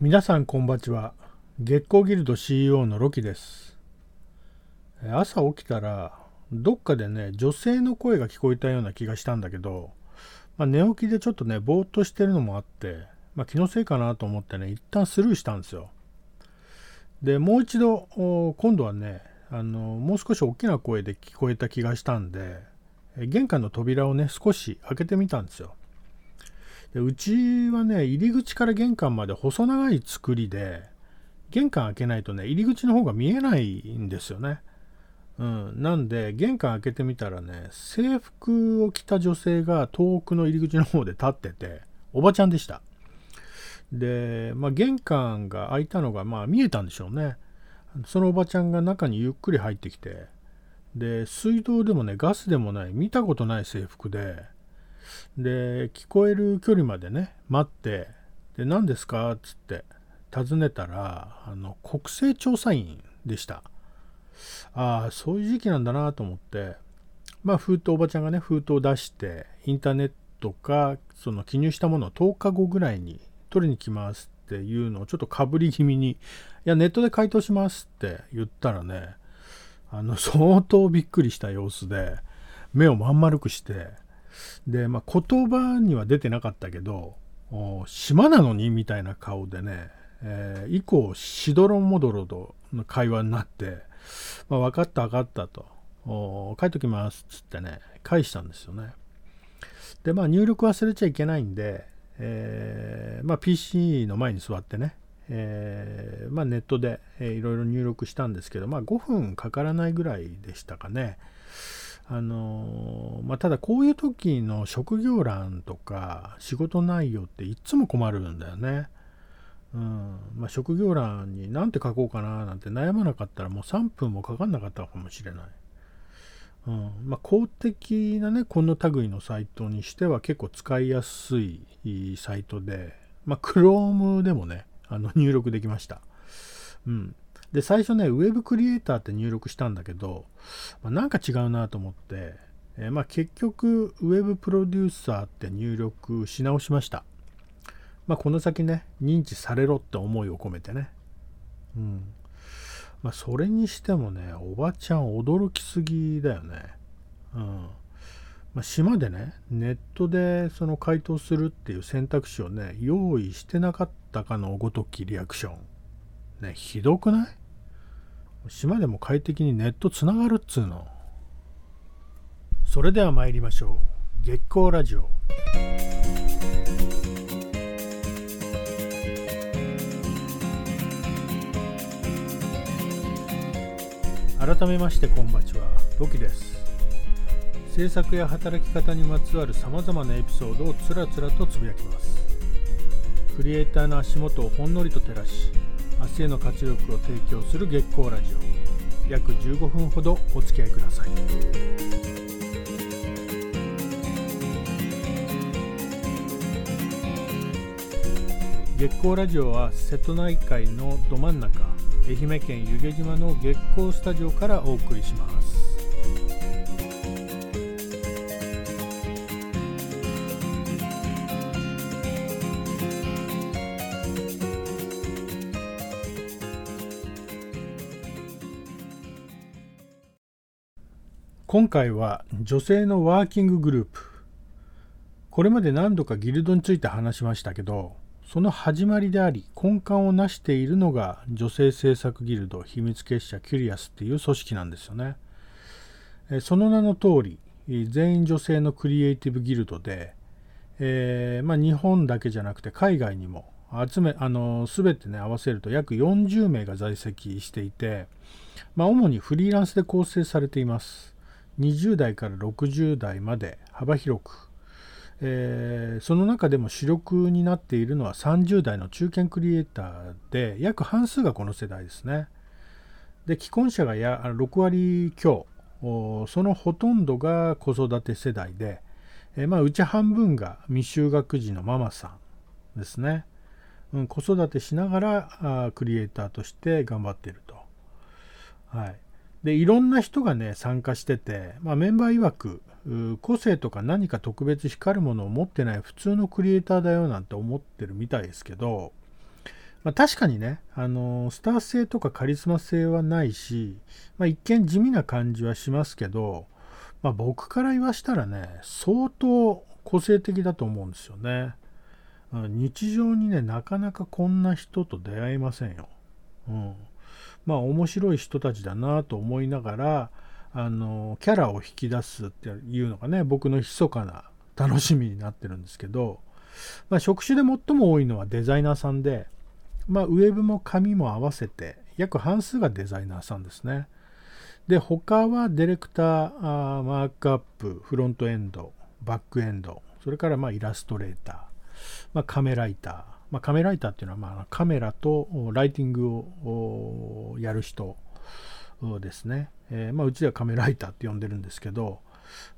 皆さんこんばちは。月光ギルド CEO のロキです。朝起きたらどっかでね女性の声が聞こえたような気がしたんだけど、まあ、寝起きでちょっとねぼーっとしてるのもあって、まあ、気のせいかなと思ってね一旦スルーしたんですよ。でもう一度今度はねあのもう少し大きな声で聞こえた気がしたんで玄関の扉をね少し開けてみたんですよ。でうちはね、入り口から玄関まで細長い作りで、玄関開けないとね、入り口の方が見えないんですよね。うん、なんで、玄関開けてみたらね、制服を着た女性が遠くの入り口の方で立ってて、おばちゃんでした。で、まあ、玄関が開いたのが、まあ、見えたんでしょうね。そのおばちゃんが中にゆっくり入ってきて、で、水道でもね、ガスでもない、見たことない制服で、で、聞こえる距離までね、待って、で、何ですか？っつって尋ねたら、あの、国勢調査員でした。ああ、そういう時期なんだなと思って、まあ、封筒、おばちゃんがね、封筒を出して、インターネットか、その記入したものを10日後ぐらいに取りに来ますっていうのをちょっとかぶり気味に、いや、ネットで回答しますって言ったらね、あの、相当びっくりした様子で、目をまん丸くして、で、まあ、言葉には出てなかったけど、島なのにみたいな顔でね、えー、以降、しどろもどろとの会話になって、まあ、分かった分かったと、書いときますっつってね、返したんですよね。で、まあ、入力忘れちゃいけないんで、えー、まあ、PC の前に座ってね、えー、まあ、ネットで、いろいろ入力したんですけど、まあ、5分かからないぐらいでしたかね。あのまあ、ただこういう時の職業欄とか仕事内容っていつも困るんだよね。うんまあ、職業欄に何て書こうかななんて悩まなかったらもう3分もかかんなかったかもしれない。うんまあ、公的なね、この類のサイトにしては結構使いやすいサイトで、まあ、Chrome でもね、あの入力できました。うん。で、最初ね、ウェブクリエイターって入力したんだけど、まあ、なんか違うなと思って、えー、まあ、結局、ウェブプロデューサーって入力し直しました。まあ、この先ね、認知されろって思いを込めてね。うん。まあ、それにしてもね、おばちゃん驚きすぎだよね。うん。まあ、島でね、ネットでその回答するっていう選択肢をね、用意してなかったかのごときリアクション。ね、ひどくない？島でも快適にネットつながるっつうの。それでは参りましょう。月光ラジオ。改めましてこんばちは、ロキです。制作や働き方にまつわるさまざまなエピソードをつらつらとつぶやきます。クリエイターの足元をほんのりと照らし、明日への活力を提供する月光ラジオ。約15分ほどお付き合いください。月光ラジオは瀬戸内海のど真ん中愛媛県湯気島の月光スタジオからお送りします。今回は女性のワーキンググループ。これまで何度かギルドについて話しましたけどその始まりであり根幹を成しているのが女性政策ギルド秘密結社キュリアスっていう組織なんですよね。その名の通り全員女性のクリエイティブギルドで、えー、まあ、日本だけじゃなくて海外にも集めあの全てね合わせると約40名が在籍していて、まあ、主にフリーランスで構成されています。20代から60代まで幅広く、えー、その中でも主力になっているのは30代の中堅クリエイターで約半数がこの世代ですね。で既婚者がや6割強そのほとんどが子育て世代で、えー、まあ、うち半分が未就学児のママさんですね。うん、子育てしながらあクリエイターとして頑張っていると。はい、でいろんな人がね参加してて、まあ、メンバー曰く個性とか何か特別光るものを持ってない普通のクリエイターだよなんて思ってるみたいですけど、まあ、確かにね、あのスター性とかカリスマ性はないし、まあ、一見地味な感じはしますけど、まあ、僕から言わしたらね、相当個性的だと思うんですよね。日常にね、なかなかこんな人と出会えませんよ。うん。まあ面白い人たちだなと思いながら、あの、キャラを引き出すっていうのがね、僕の密かな楽しみになってるんですけど、まあ、職種で最も多いのはデザイナーさんで、まあ、ウェブも紙も合わせて約半数がデザイナーさんですね。で、他はディレクター、ーマークアップ、フロントエンド、バックエンド、それからまあイラストレーター、まあ、カメライター、まあ、カメライターっていうのはまあカメラとライティングをやる人ですね。えー、まあ、うちではカメライターって呼んでるんですけど、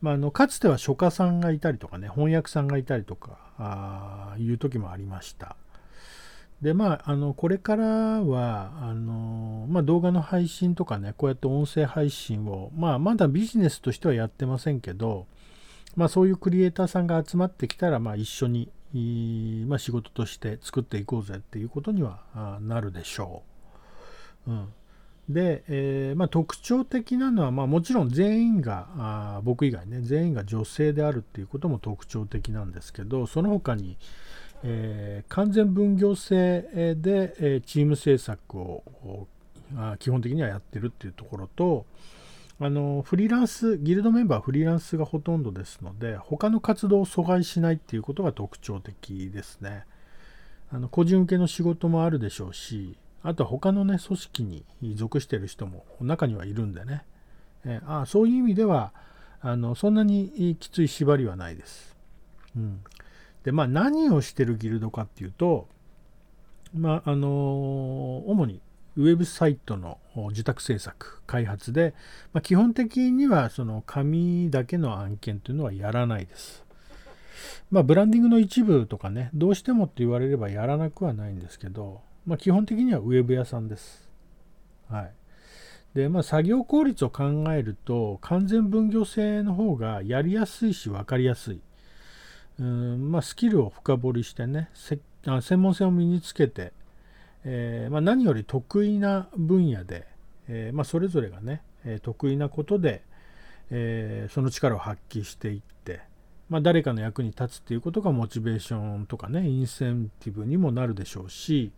まあ、あのかつては書家さんがいたりとかね、翻訳さんがいたりとかあいう時もありました。でまあ、あのこれからはあの、まあ、動画の配信とかねこうやって音声配信を、まあ、まだビジネスとしてはやってませんけど、まあ、そういうクリエイターさんが集まってきたら、まあ、一緒に、まあ、仕事として作っていこうぜっていうことにはなるでしょう。うん、で、えー、まあ、特徴的なのは、まあ、もちろん全員があ僕以外ね全員が女性であるっていうことも特徴的なんですけどその他にえー、完全分業制で、えチーム制作を基本的にはやってるっていうところとあのフリーランスギルドメンバーはフリーランスがほとんどですので他の活動を阻害しないっていうことが特徴的ですね。あの個人受けの仕事もあるでしょうしあとは他のね組織に属してる人も中にはいるんでね、えー、あそういう意味ではあのそんなにきつい縛りはないです、うん、で、まあ何をしてるギルドかっていうと、まああの主にウェブサイトの受託制作、開発で、まあ、基本的にはその紙だけの案件というのはやらないです。まあ、ブランディングの一部とかね、どうしてもって言われればやらなくはないんですけど、まあ、基本的にはウェブ屋さんです。はい。で、まあ、作業効率を考えると、完全分業制の方がやりやすいし分かりやすい。うんまあ、スキルを深掘りしてね専門性を身につけて、えー、まあ、何より得意な分野で、えー、まあ、それぞれがね得意なことで、えー、その力を発揮していって、ま誰かの役に立つっていうことがモチベーションとかねインセンティブにもなるでしょうし、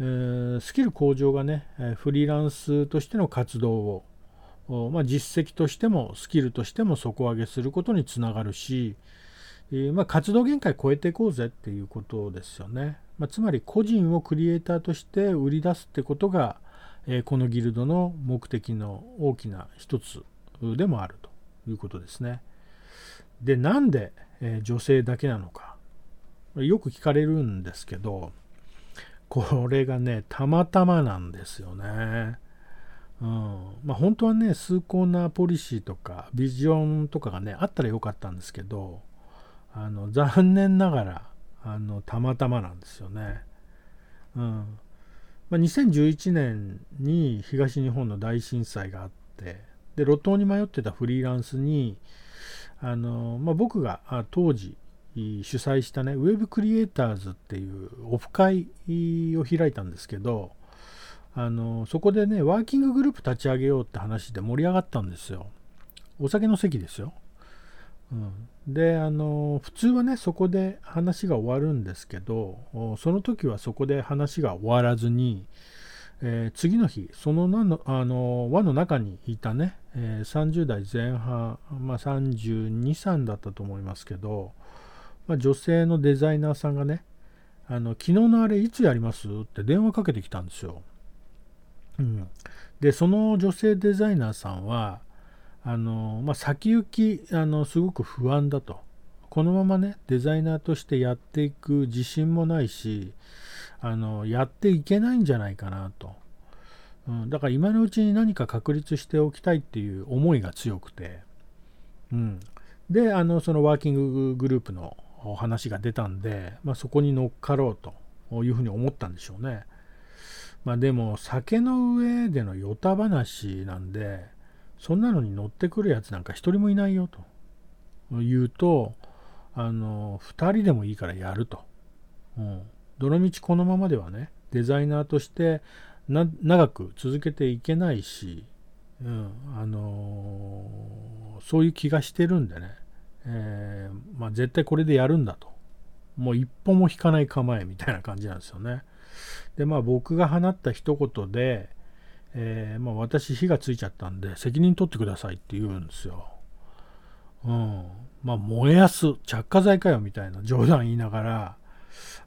えスキル向上がねフリーランスとしての活動を、ま実績としてもスキルとしても底上げすることにつながるし、えー、まあ、活動限界超えていこうぜっていうことですよね。まあ、つまり個人をクリエイターとして売り出すってことが、えー、このギルドの目的の大きな一つでもあるということですね。で、なんで、えー、女性だけなのか。よく聞かれるんですけど、これがね、たまたまなんですよね。うんまあ、本当はね、崇高なポリシーとかビジョンとかがね、あったらよかったんですけど、あの残念ながらあのたまたまなんですよね。うん。まあ、2011年に東日本の大震災があってで路頭に迷ってたフリーランスにあの、まあ、僕が当時主催したねウェブクリエイターズっていうオフ会を開いたんですけどあのそこでねワーキンググループ立ち上げようって話で盛り上がったんですよ。お酒の席ですよ。であの普通はねそこで話が終わるんですけどその時はそこで話が終わらずに、えー、次の日その輪のあの輪の中にいたね、えー、30代前半、まあ、323だったと思いますけど、まあ、女性のデザイナーさんがねあの昨日のあれいつやります？って電話かけてきたんですよ。うん、でその女性デザイナーさんはあの、まあ、先行きあのすごく不安だと。このままねデザイナーとしてやっていく自信もないしあのやっていけないんじゃないかなと、うん、だから今のうちに何か確立しておきたいっていう思いが強くて、うん、であのそのワーキンググループのお話が出たんで、まあ、そこに乗っかろうというふうに思ったんでしょうね。まあ、でも酒の上でのヨタ話なんでそんなのに乗ってくるやつなんか一人もいないよと。言うと、あの、二人でもいいからやると。うん。どのみちこのままではね、デザイナーとして長く続けていけないし、うん。あのー、そういう気がしてるんでね、えー、まあ、絶対これでやるんだと。もう一歩も引かない構えみたいな感じなんですよね。でまあ僕が放った一言で、えー、まあ、私火がついちゃったんで責任取ってくださいって言うんですよ。うん。まあ燃やす着火剤かよみたいな冗談言いながら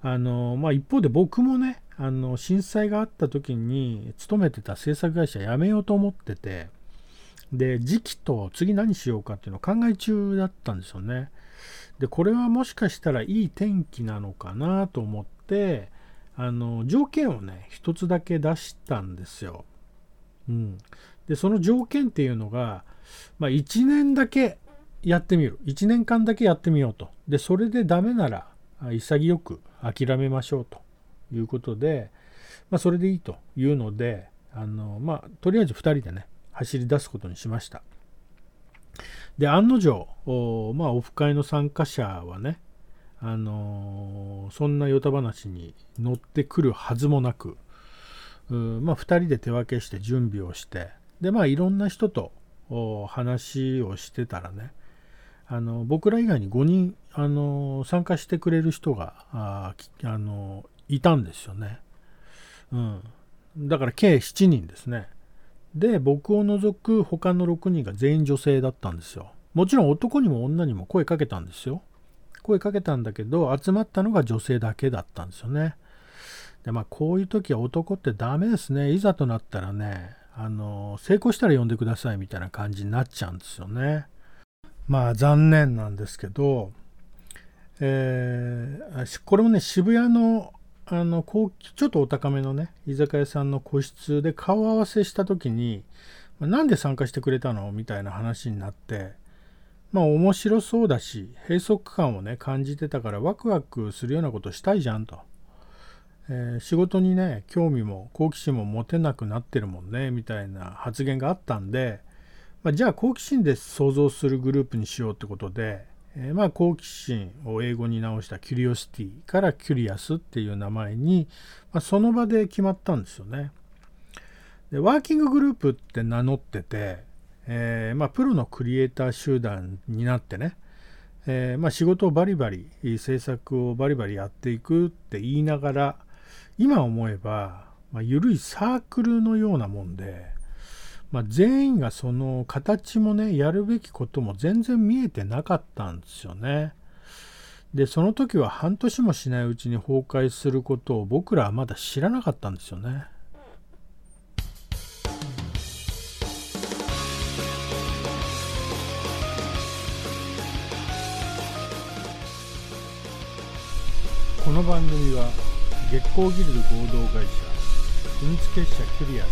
あのまあ一方で僕もねあの震災があった時に勤めてた制作会社辞めようと思っててで時期と次何しようかっていうのを考え中だったんですよね。でこれはもしかしたらいい天気なのかなと思ってあの条件をね一つだけ出したんですよ、うん、でその条件っていうのが、まあ、1年だけやってみる。1年間だけやってみようと。でそれでダメなら潔く諦めましょうと。いうことで、まあ、それでいいというので、あのまあ、とりあえず2人でね、走り出すことにしました。で、案の定、まあ、オフ会の参加者はね、あのー、そんなヨタ話に乗ってくるはずもなく、まあ、2人で手分けして準備をして、で、まあ、いろんな人と話をしてたらね、あの僕ら以外に5人、あの参加してくれる人があ、あのいたんですよね。うん。だから計7人ですね。で、僕を除く他の6人が全員女性だったんですよ。もちろん男にも女にも声かけたんですよ。声かけたんだけど、集まったのが女性だけだったんですよね。で、まあ、こういう時は男ってダメですね。いざとなったらね、あの、成功したら呼んでくださいみたいな感じになっちゃうんですよね。まあ、残念なんですけど、えー、これもね、渋谷のあの高ちょっとお高めのね居酒屋さんの個室で顔合わせした時に「なんで参加してくれたの?」みたいな話になってまあ面白そうだし閉塞感をね感じてたからワクワクするようなことしたいじゃんと、えー、仕事にね興味も好奇心も持てなくなってるもんねみたいな発言があったんで、まあ、じゃあ好奇心で想像するグループにしようってことでえー、まあ好奇心を英語に直した curiosity から Curious っていう名前に、まあ、その場で決まったんですよね。でワーキンググループって名乗ってて、えー、ま、プロのクリエイター集団になってね、え、ま、仕事をバリバリ制作をバリバリやっていくって言いながら今思えば、まあ、緩いサークルのようなもんでまあ、全員がその形もねやるべきことも全然見えてなかったんですよね。でその時は半年もしないうちに崩壊することを僕らはまだ知らなかったんですよね。この番組は月光ギルド合同会社秘密結社キュリアス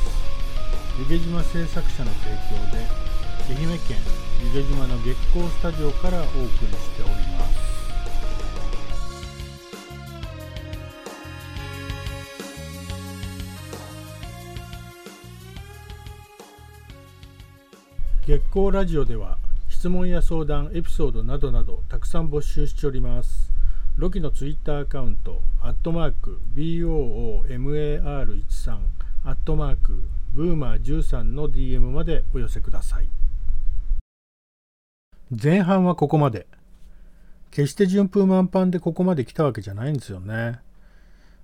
湯気島製作者の提供で愛媛県湯気島の月光スタジオからお送りしております。月光ラジオでは質問や相談エピソードなどなどたくさん募集しております。ロキのツイッターアカウントアットマーク BOOMAR13 アットマークブーマー13の DM までお寄せください。前半はここまで。決して順風満帆でここまで来たわけじゃないんですよね。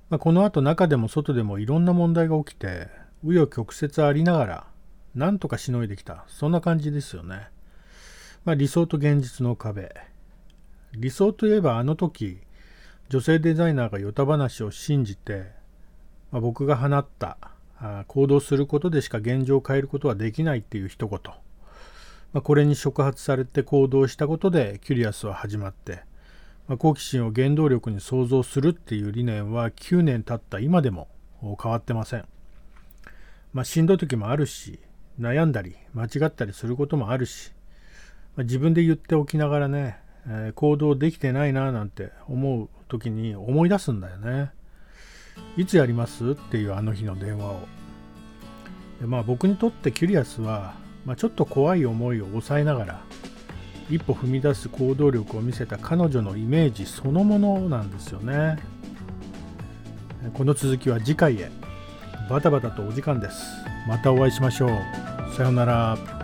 まあ、この後中でも外でもいろんな問題が起きて、紆余曲折ありながら、なんとかしのいできた。そんな感じですよね。まあ、理想と現実の壁。理想といえばあの時、女性デザイナーがヨタ話を信じて、まあ、僕が放った行動することでしか現状を変えることはできないっていう一言、まあ、これに触発されて行動したことでキュリアスは始まって、まあ、好奇心を原動力に創造するっていう理念は9年経った今でも変わってません、まあ、しんどい時もあるし悩んだり間違ったりすることもあるし、まあ、自分で言っておきながらね、えー、行動できてないななんて思う時に思い出すんだよね。いつやります？っていうあの日の電話を。でまあ僕にとってキュリアスは、まあ、ちょっと怖い思いを抑えながら一歩踏み出す行動力を見せた彼女のイメージそのものなんですよね。この続きは次回へ。バタバタとお時間です。またお会いしましょう。さようなら。